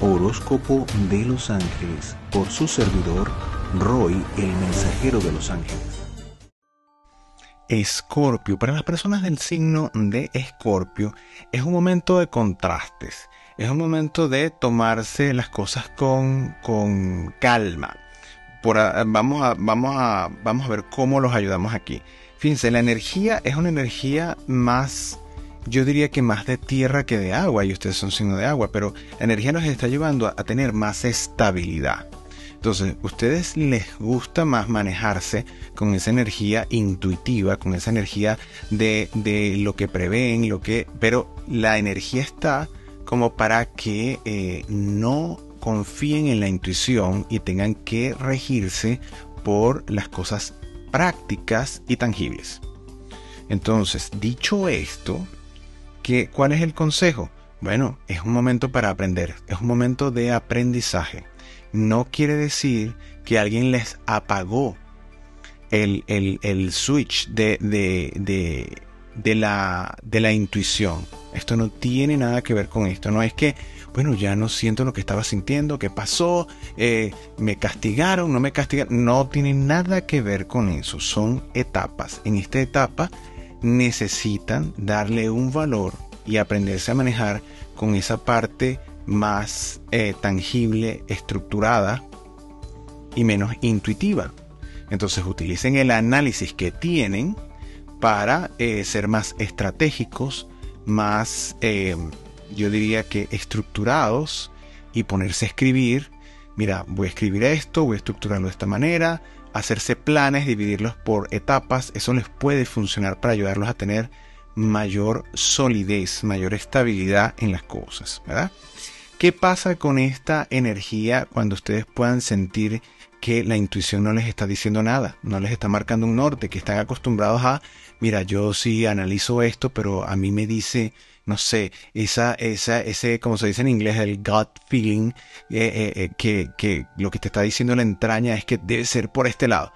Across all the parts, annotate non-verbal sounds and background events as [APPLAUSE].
Horóscopo de los Ángeles por su servidor Roy, el mensajero de los ángeles. Escorpio, para las personas del signo de Escorpio, es un momento de contrastes, es un momento de tomarse las cosas con, con calma. Por, vamos, a, vamos, a, vamos a ver cómo los ayudamos aquí. Fíjense, la energía es una energía más yo diría que más de tierra que de agua, y ustedes son signo de agua, pero la energía nos está llevando a, tener más estabilidad. Entonces, ustedes les gusta más manejarse con esa energía intuitiva, con esa energía de, de lo que prevén, lo que, pero la energía está como para que eh, no confíen en la intuición y tengan que regirse por las cosas prácticas y tangibles. Entonces, dicho esto, ¿Cuál es el consejo? Bueno, es un momento para aprender, es un momento de aprendizaje. No quiere decir que alguien les apagó el, switch de, de, la, de la intuición. Esto no tiene nada que ver con esto. No es que, bueno, ya no siento lo que estaba sintiendo, qué pasó, eh, me castigaron, no me castigaron. No tiene nada que ver con eso. Son etapas. En esta etapa necesitan darle un valor y aprenderse a manejar con esa parte más eh, tangible, estructurada y menos intuitiva. Entonces utilicen el análisis que tienen para eh, ser más estratégicos, más, eh, yo diría que estructurados y ponerse a escribir. Mira, voy a escribir esto, voy a estructurarlo de esta manera, hacerse planes, dividirlos por etapas, eso les puede funcionar para ayudarlos a tener mayor solidez, mayor estabilidad en las cosas, ¿verdad? ¿Qué pasa con esta energía cuando ustedes puedan sentir que la intuición no les está diciendo nada, no les está marcando un norte, que están acostumbrados a, mira, yo sí analizo esto, pero a mí me dice, no sé, esa, esa, ese, como se dice en inglés, el gut feeling, eh, eh, eh, que, que lo que te está diciendo la entraña es que debe ser por este lado.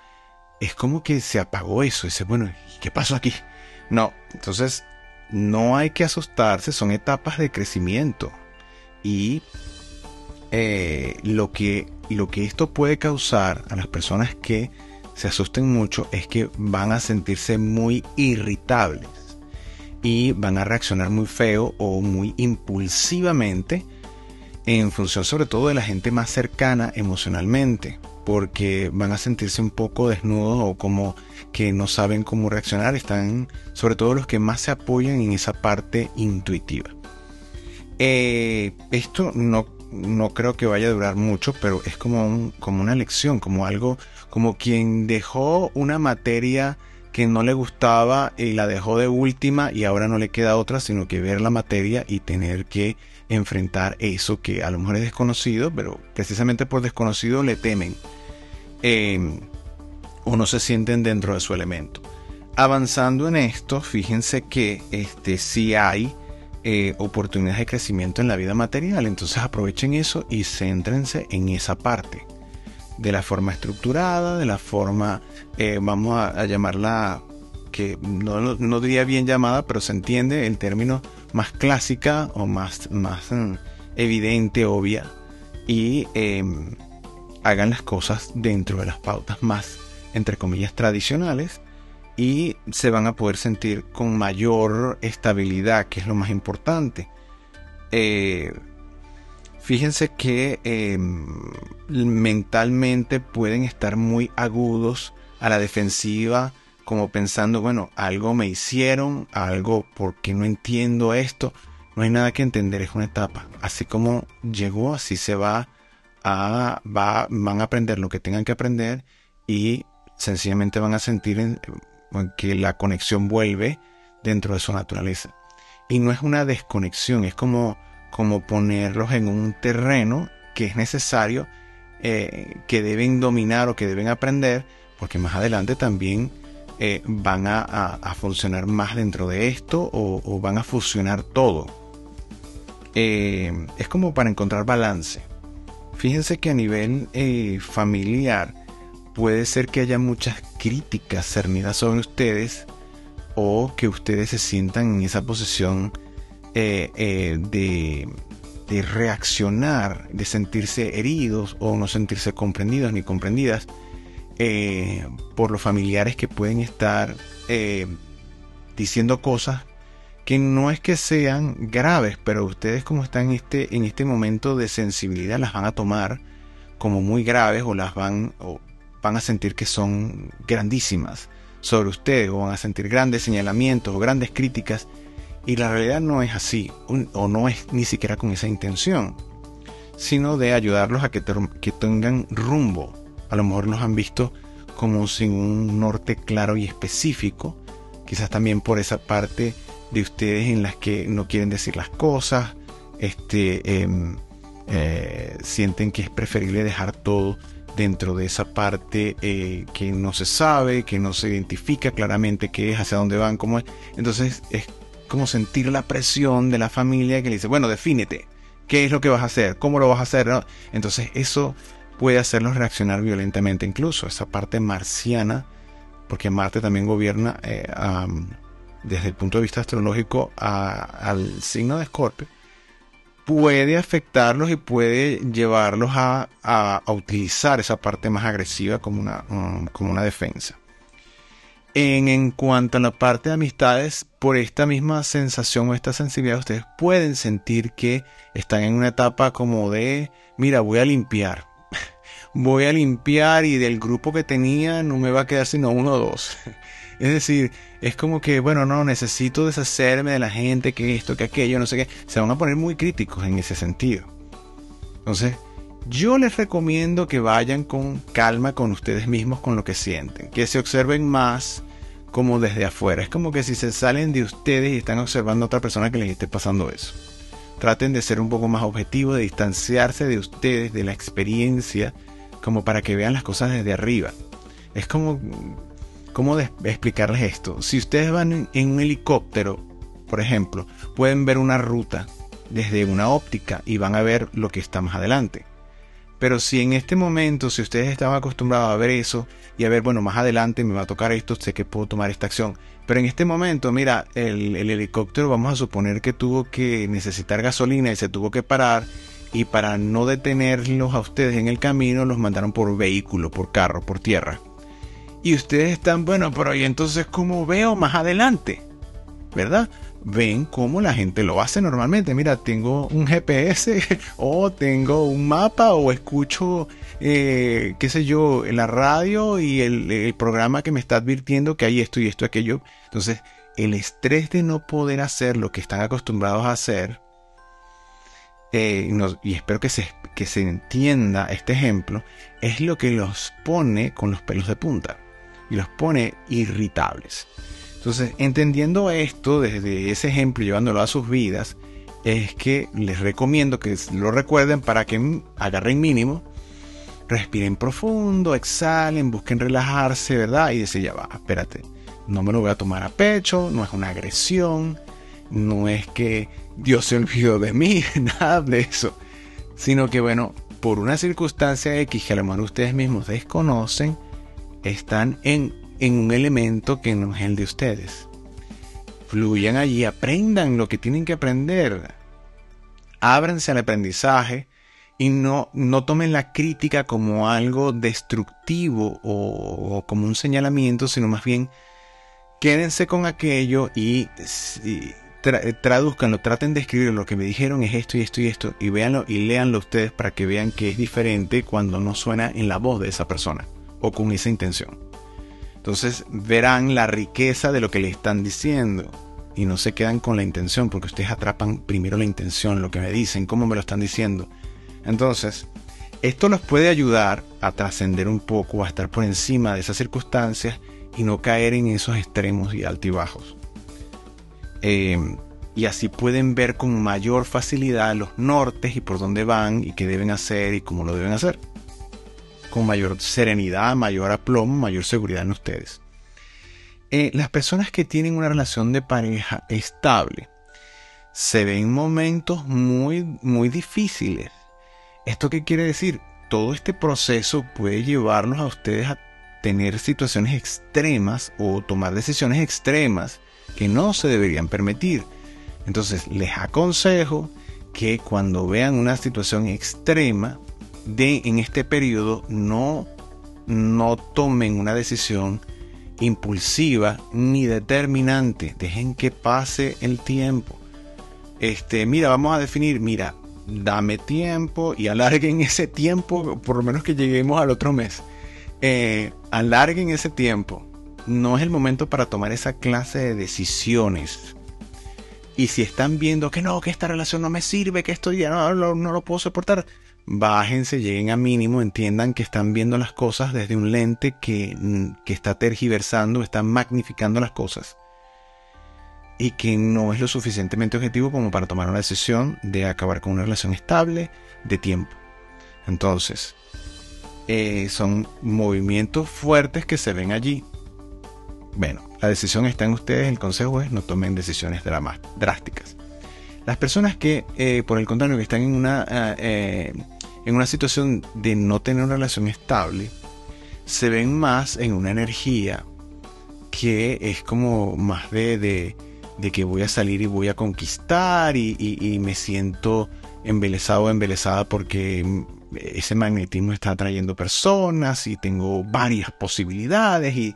Es como que se apagó eso, ese, bueno, ¿qué pasó aquí? No, entonces no hay que asustarse, son etapas de crecimiento. Y lo, que, lo que esto puede causar a las personas que se asusten mucho es que van a sentirse muy irritables y van a reaccionar muy feo o muy impulsivamente en función sobre todo de la gente más cercana emocionalmente, porque van a sentirse un poco desnudos o como que no saben cómo reaccionar, están sobre todo los que más se apoyan en esa parte intuitiva. Eh, esto no, no creo que vaya a durar mucho, pero es como, como una lección, como algo, como quien dejó una materia que no le gustaba y la dejó de última y ahora no le queda otra sino que ver la materia y tener que enfrentar eso que a lo mejor es desconocido, pero precisamente por desconocido le temen em, o no se sienten dentro de su elemento. Avanzando en esto, fíjense que este, sí hay eh, oportunidades de crecimiento en la vida material, entonces aprovechen eso y céntrense en esa parte de la forma estructurada, de la forma, eh, vamos a, llamarla, que no, diría bien llamada, pero se entiende el término más clásica o más, más mm, evidente, obvia, y em, hagan las cosas dentro de las pautas más, entre comillas, tradicionales, y se van a poder sentir con mayor estabilidad, que es lo más importante. Eh, Fíjense que em, mentalmente pueden estar muy agudos a la defensiva, como pensando, bueno, algo me hicieron, algo porque no entiendo esto. No hay nada que entender, es una etapa. Así como llegó, así se va a, va, van a aprender lo que tengan que aprender y sencillamente van a sentir que la conexión vuelve dentro de su naturaleza. Y no es una desconexión, es como como ponerlos en un terreno que es necesario, eh, que deben dominar o que deben aprender, porque más adelante también eh, van a, funcionar más dentro de esto o, van a fusionar todo. Eh, es como para encontrar balance. Fíjense que a nivel familiar puede ser que haya muchas críticas cernidas sobre ustedes o que ustedes se sientan en esa posición eh, eh, de reaccionar, de sentirse heridos o no sentirse comprendidos ni comprendidas eh, por los familiares que pueden estar eh, diciendo cosas que no es que sean graves, pero ustedes como están en este, en este momento de sensibilidad las van a tomar como muy graves o las van, o van a sentir que son grandísimas sobre ustedes o van a sentir grandes señalamientos o grandes críticas y la realidad no es así o no es ni siquiera con esa intención, sino de ayudarlos a que, que tengan rumbo. A lo mejor los han visto como sin un norte claro y específico, quizás también por esa parte de ustedes en las que no quieren decir las cosas, este, em, eh, sienten que es preferible dejar todo dentro de esa parte eh, que no se sabe, que no se identifica claramente qué es, hacia dónde van, cómo es. Entonces es como sentir la presión de la familia que le dice, bueno, defínete, qué es lo que vas a hacer, cómo lo vas a hacer. Entonces eso puede hacerlos reaccionar violentamente, incluso esa parte marciana, porque Marte también gobierna eh, desde el punto de vista astrológico al signo de Escorpio, puede afectarlos y puede llevarlos a, utilizar esa parte más agresiva como una, mm, como una defensa. En, en, cuanto a la parte de amistades, por esta misma sensación o esta sensibilidad, ustedes pueden sentir que están en una etapa como de, mira, voy a limpiar. Voy a limpiar y del grupo que tenía no me va a quedar sino uno o dos. [LAUGHS] Es decir, es como que, bueno, no, necesito deshacerme de la gente, que esto, que aquello, no sé qué. Se van a poner muy críticos en ese sentido. Entonces, yo les recomiendo que vayan con calma con ustedes mismos, con lo que sienten. Que se observen más como desde afuera. Es como que si se salen de ustedes y están observando a otra persona que les esté pasando eso. Traten de ser un poco más objetivos, de distanciarse de ustedes, de la experiencia, como para que vean las cosas desde arriba. Es como ¿Cómo explicarles esto? Si ustedes van en un helicóptero, por ejemplo, pueden ver una ruta desde una óptica y van a ver lo que está más adelante. Pero si en este momento, si ustedes estaban acostumbrados a ver eso y a ver, bueno, más adelante me va a tocar esto, sé que puedo tomar esta acción. Pero en este momento, mira, el, el helicóptero vamos a suponer que tuvo que necesitar gasolina y se tuvo que parar y para no detenerlos a ustedes en el camino los mandaron por vehículo, por carro, por tierra. Y ustedes están, bueno, pero ¿y entonces cómo veo más adelante? ¿Verdad? Ven cómo la gente lo hace normalmente. Mira, tengo un GPS [LAUGHS] o tengo un mapa o escucho, eh, qué sé yo, la radio y el, programa que me está advirtiendo que hay esto y esto, aquello. Entonces, el estrés de no poder hacer lo que están acostumbrados a hacer, eh, y espero que se, que se entienda este ejemplo, es lo que los pone con los pelos de punta y los pone irritables. Entonces, entendiendo esto desde ese ejemplo, llevándolo a sus vidas, es que les recomiendo que lo recuerden para que agarren mínimo, respiren profundo, exhalen, busquen relajarse, ¿verdad? Y decir, ya va, espérate, no me lo voy a tomar a pecho, no es una agresión, no es que Dios se olvidó de mí, [LAUGHS] nada de eso, sino que bueno, por una circunstancia X que a lo mejor ustedes mismos desconocen, están en, un elemento que no es el de ustedes. Fluyan allí, aprendan lo que tienen que aprender. Ábranse al aprendizaje y no, no tomen la crítica como algo destructivo o, como un señalamiento, sino más bien quédense con aquello y, traduzcanlo, traten de escribir lo que me dijeron es esto y esto y esto y véanlo y léanlo ustedes para que vean que es diferente cuando no suena en la voz de esa persona o con esa intención. Entonces verán la riqueza de lo que le están diciendo y no se quedan con la intención porque ustedes atrapan primero la intención, lo que me dicen, cómo me lo están diciendo. Entonces, esto los puede ayudar a trascender un poco, a estar por encima de esas circunstancias y no caer en esos extremos y altibajos. Eh, y así pueden ver con mayor facilidad los nortes y por dónde van y qué deben hacer y cómo lo deben hacer con mayor serenidad, mayor aplomo, mayor seguridad en ustedes. Eh, las personas que tienen una relación de pareja estable se ven momentos muy, muy difíciles. ¿Esto qué quiere decir? Todo este proceso puede llevarnos a ustedes a tener situaciones extremas o tomar decisiones extremas que no se deberían permitir. Entonces les aconsejo que cuando vean una situación extrema de en este periodo no no tomen una decisión impulsiva ni determinante, dejen que pase el tiempo. Este, mira, vamos a definir, mira, dame tiempo y alarguen [LAUGHS] ese tiempo, por lo menos que lleguemos al otro mes. Eh, alarguen ese tiempo. No es el momento para tomar esa clase de decisiones. Y si están viendo que no, que esta relación no me sirve, que esto ya no, no lo puedo soportar, bájense, lleguen a mínimo, entiendan que están viendo las cosas desde un lente que, que está tergiversando, está magnificando las cosas y que no es lo suficientemente objetivo como para tomar una decisión de acabar con una relación estable de tiempo. Entonces, eh, son movimientos fuertes que se ven allí. Bueno, la decisión está en ustedes, el consejo es no tomen decisiones drásticas. Las personas que, eh, por el contrario, que están en una, eh, en una situación de no tener una relación estable, se ven más en una energía que es como más de de que voy a salir y voy a conquistar y, me siento embelesado o embelesada porque ese magnetismo está atrayendo personas y tengo varias posibilidades y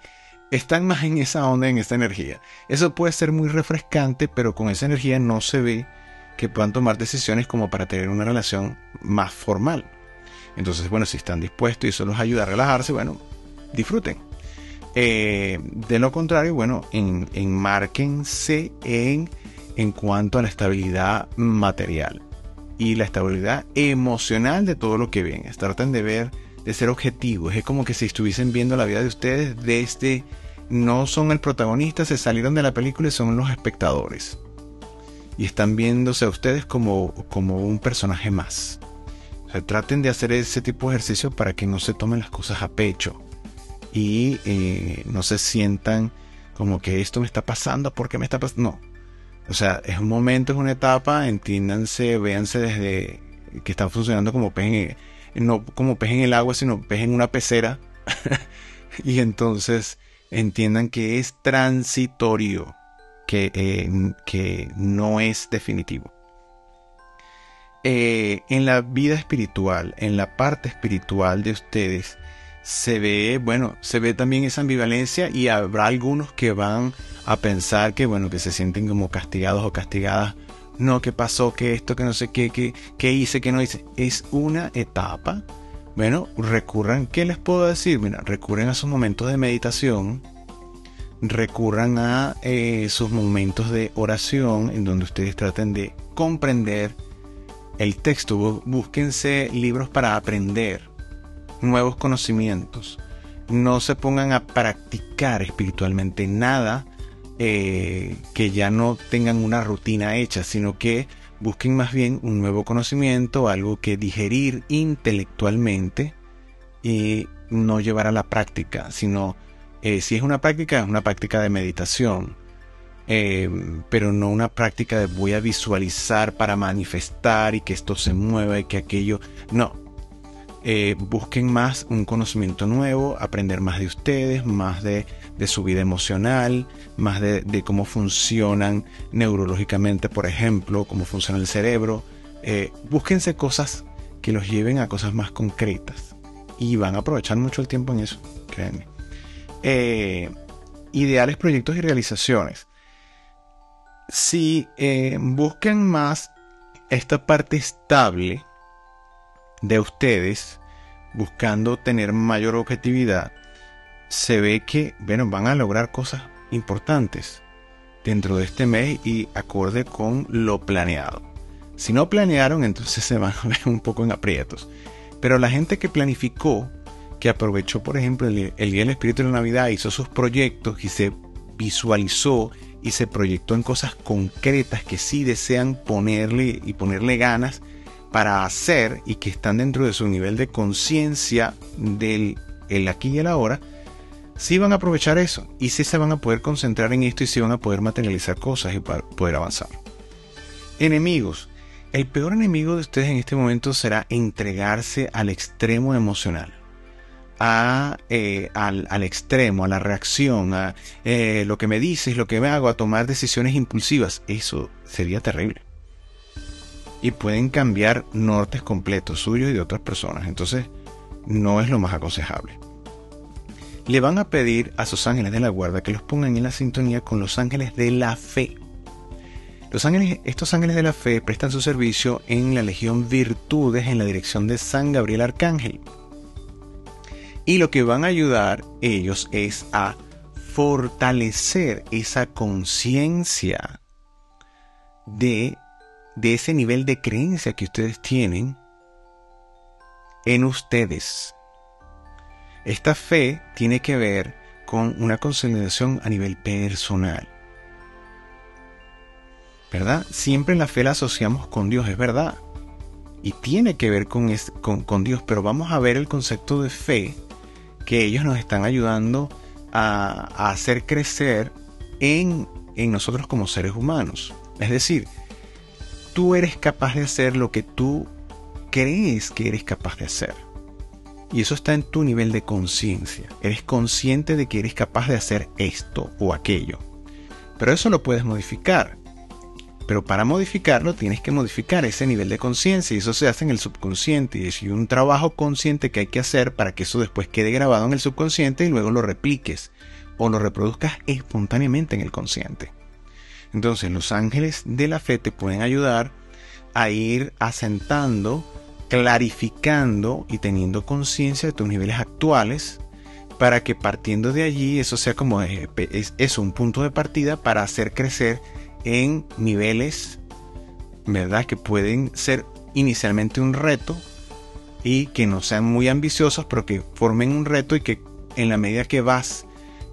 están más en esa onda, en esa energía. Eso puede ser muy refrescante, pero con esa energía no se ve que puedan tomar decisiones como para tener una relación más formal. Entonces, bueno, si están dispuestos y eso los ayuda a relajarse, bueno, disfruten. Eh, de lo contrario, bueno, en, enmárquense en, en cuanto a la estabilidad material y la estabilidad emocional de todo lo que ven. Traten de ver, de ser objetivos. Es como que si estuviesen viendo la vida de ustedes desde... No son el protagonista, se salieron de la película y son los espectadores. Y están viéndose a ustedes como, como un personaje más. traten de hacer ese tipo de ejercicio para que no se tomen las cosas a pecho y eh, no se sientan como que esto me está pasando, porque me está pasando? No. O sea, es un momento, es una etapa, entiéndanse, véanse desde que están funcionando como pez en, no como pez en el agua, sino pez en una pecera. [LAUGHS] y entonces entiendan que es transitorio, que, eh, que no es definitivo. Eh, en la vida espiritual, en la parte espiritual de ustedes, se ve, bueno, se ve también esa ambivalencia y habrá algunos que van a pensar que, bueno, que se sienten como castigados o castigadas. No, que pasó, que esto, que no sé qué, que, hice, que no hice. Es una etapa. Bueno, recurran, ¿qué les puedo decir? Mira, recurren a sus momentos de meditación, recurran a eh, sus momentos de oración en donde ustedes traten de comprender el texto. Búsquense libros para aprender nuevos conocimientos. No se pongan a practicar espiritualmente nada eh, que ya no tengan una rutina hecha, sino que busquen más bien un nuevo conocimiento, algo que digerir intelectualmente y no llevar a la práctica, sino eh, si es una práctica, es una práctica de meditación, eh, pero no una práctica de voy a visualizar para manifestar y que esto se mueva y que aquello, no, busquen más un conocimiento nuevo, aprender más de ustedes, más de, su vida emocional, más de, cómo funcionan neurológicamente, por ejemplo, cómo funciona el cerebro. Eh, búsquense cosas que los lleven a cosas más concretas y van a aprovechar mucho el tiempo en eso, créanme. Eh, ideales, proyectos y realizaciones. Si busquen más esta parte estable, de ustedes buscando tener mayor objetividad, se ve que, bueno, van a lograr cosas importantes dentro de este mes y acorde con lo planeado. Si no planearon, entonces se van a ver un poco en aprietos. Pero la gente que planificó, que aprovechó, por ejemplo, el, el Día del Espíritu de la Navidad, hizo sus proyectos y se visualizó y se proyectó en cosas concretas que sí desean ponerle y ponerle ganas, para hacer y que están dentro de su nivel de conciencia del el aquí y el ahora, sí van a aprovechar eso y sí se van a poder concentrar en esto y sí van a poder materializar cosas y poder avanzar. Enemigos. El peor enemigo de ustedes en este momento será entregarse al extremo emocional. A, eh, al, extremo, a la reacción, a eh, lo que me dices, lo que me hago, a tomar decisiones impulsivas. Eso sería terrible y pueden cambiar nortes completos suyos y de otras personas. Entonces, no es lo más aconsejable. Le van a pedir a sus ángeles de la guarda que los pongan en la sintonía con los ángeles de la fe. Los ángeles, estos ángeles de la fe prestan su servicio en la Legión Virtudes en la dirección de San Gabriel Arcángel. Y lo que van a ayudar ellos es a fortalecer esa conciencia de, de ese nivel de creencia que ustedes tienen en ustedes. Esta fe tiene que ver con una consolidación a nivel personal. ¿Verdad? Siempre la fe la asociamos con Dios, es verdad. Y tiene que ver con, con, Dios, pero vamos a ver el concepto de fe que ellos nos están ayudando a, a hacer crecer en, en nosotros como seres humanos. Es decir, tú eres capaz de hacer lo que tú crees que eres capaz de hacer. Y eso está en tu nivel de conciencia. Eres consciente de que eres capaz de hacer esto o aquello. Pero eso lo puedes modificar. Pero para modificarlo tienes que modificar ese nivel de conciencia y eso se hace en el subconsciente y es un trabajo consciente que hay que hacer para que eso después quede grabado en el subconsciente y luego lo repliques o lo reproduzcas espontáneamente en el consciente. Entonces los ángeles de la fe te pueden ayudar a ir asentando, clarificando y teniendo conciencia de tus niveles actuales para que partiendo de allí eso sea como eh, es, un punto de partida para hacer crecer en niveles, ¿verdad? Que pueden ser inicialmente un reto y que no sean muy ambiciosos, pero que formen un reto y que en la medida que vas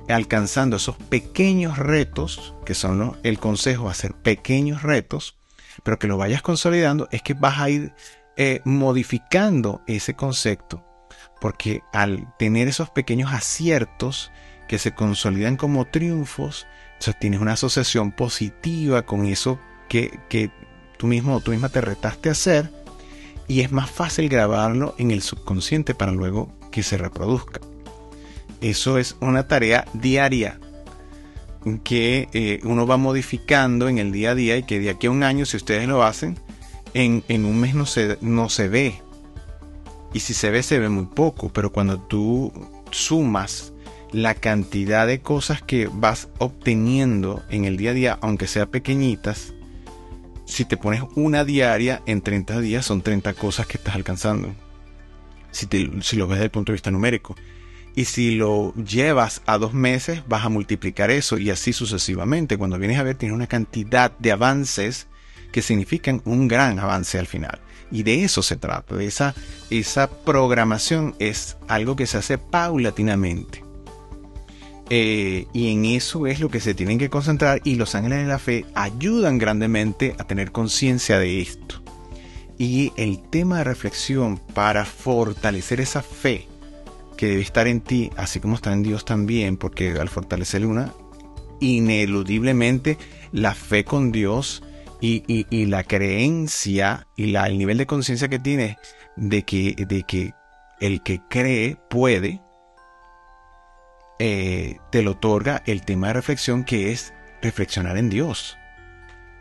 alcanzando esos pequeños retos, que son el consejo, hacer pequeños retos, pero que lo vayas consolidando, es que vas a ir eh, modificando ese concepto. Porque al tener esos pequeños aciertos que se consolidan como triunfos, entonces tienes una asociación positiva con eso que, que tú mismo o tú misma te retaste a hacer y es más fácil grabarlo en el subconsciente para luego que se reproduzca. Eso es una tarea diaria que eh, uno va modificando en el día a día y que de aquí a un año, si ustedes lo hacen, en, un mes no se, no se ve. Y si se ve, se ve muy poco. Pero cuando tú sumas la cantidad de cosas que vas obteniendo en el día a día, aunque sean pequeñitas, si te pones una diaria en 30 días, son 30 cosas que estás alcanzando. Si, si lo ves desde el punto de vista numérico. Y si lo llevas a dos meses, vas a multiplicar eso y así sucesivamente. Cuando vienes a ver, tienes una cantidad de avances que significan un gran avance al final. Y de eso se trata. De esa, esa programación es algo que se hace paulatinamente. Eh, y en eso es lo que se tienen que concentrar y los ángeles de la fe ayudan grandemente a tener conciencia de esto. Y el tema de reflexión para fortalecer esa fe que debe estar en ti, así como está en Dios también, porque al fortalecer una, ineludiblemente la fe con Dios y, la creencia y la, el nivel de conciencia que tienes de que, de que el que cree puede, eh, te lo otorga el tema de reflexión que es reflexionar en Dios.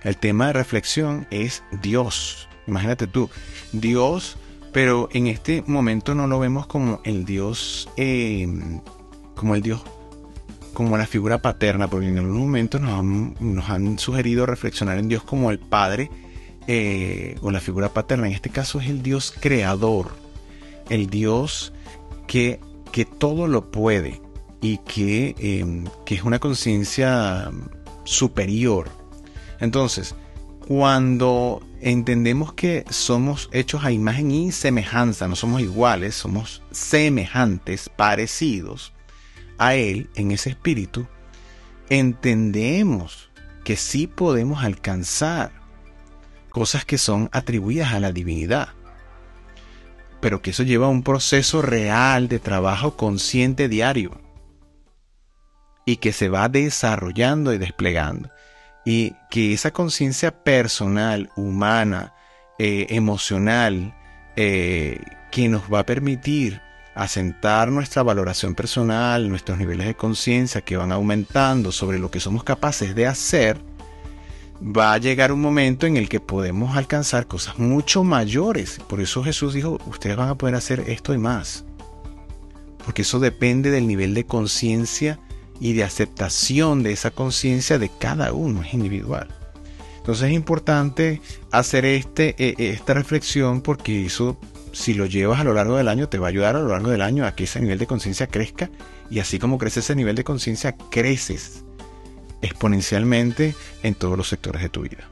El tema de reflexión es Dios. Imagínate tú, Dios pero en este momento no lo vemos como el Dios, eh, como el Dios, como la figura paterna, porque en algún momento nos han, sugerido reflexionar en Dios como el Padre eh, o la figura paterna. En este caso es el Dios creador, el Dios que, que todo lo puede y que, eh, que es una conciencia superior. Entonces, cuando entendemos que somos hechos a imagen y semejanza, no somos iguales, somos semejantes, parecidos a Él en ese espíritu, entendemos que sí podemos alcanzar cosas que son atribuidas a la divinidad, pero que eso lleva a un proceso real de trabajo consciente diario y que se va desarrollando y desplegando. Y que esa conciencia personal, humana, eh, emocional, eh, que nos va a permitir asentar nuestra valoración personal, nuestros niveles de conciencia que van aumentando sobre lo que somos capaces de hacer, va a llegar un momento en el que podemos alcanzar cosas mucho mayores. Por eso Jesús dijo, ustedes van a poder hacer esto y más. Porque eso depende del nivel de conciencia y de aceptación de esa conciencia de cada uno, es individual. Entonces es importante hacer este, e, e, esta reflexión porque eso, si lo llevas a lo largo del año, te va a ayudar a lo largo del año a que ese nivel de conciencia crezca. Y así como crece ese nivel de conciencia, creces exponencialmente en todos los sectores de tu vida.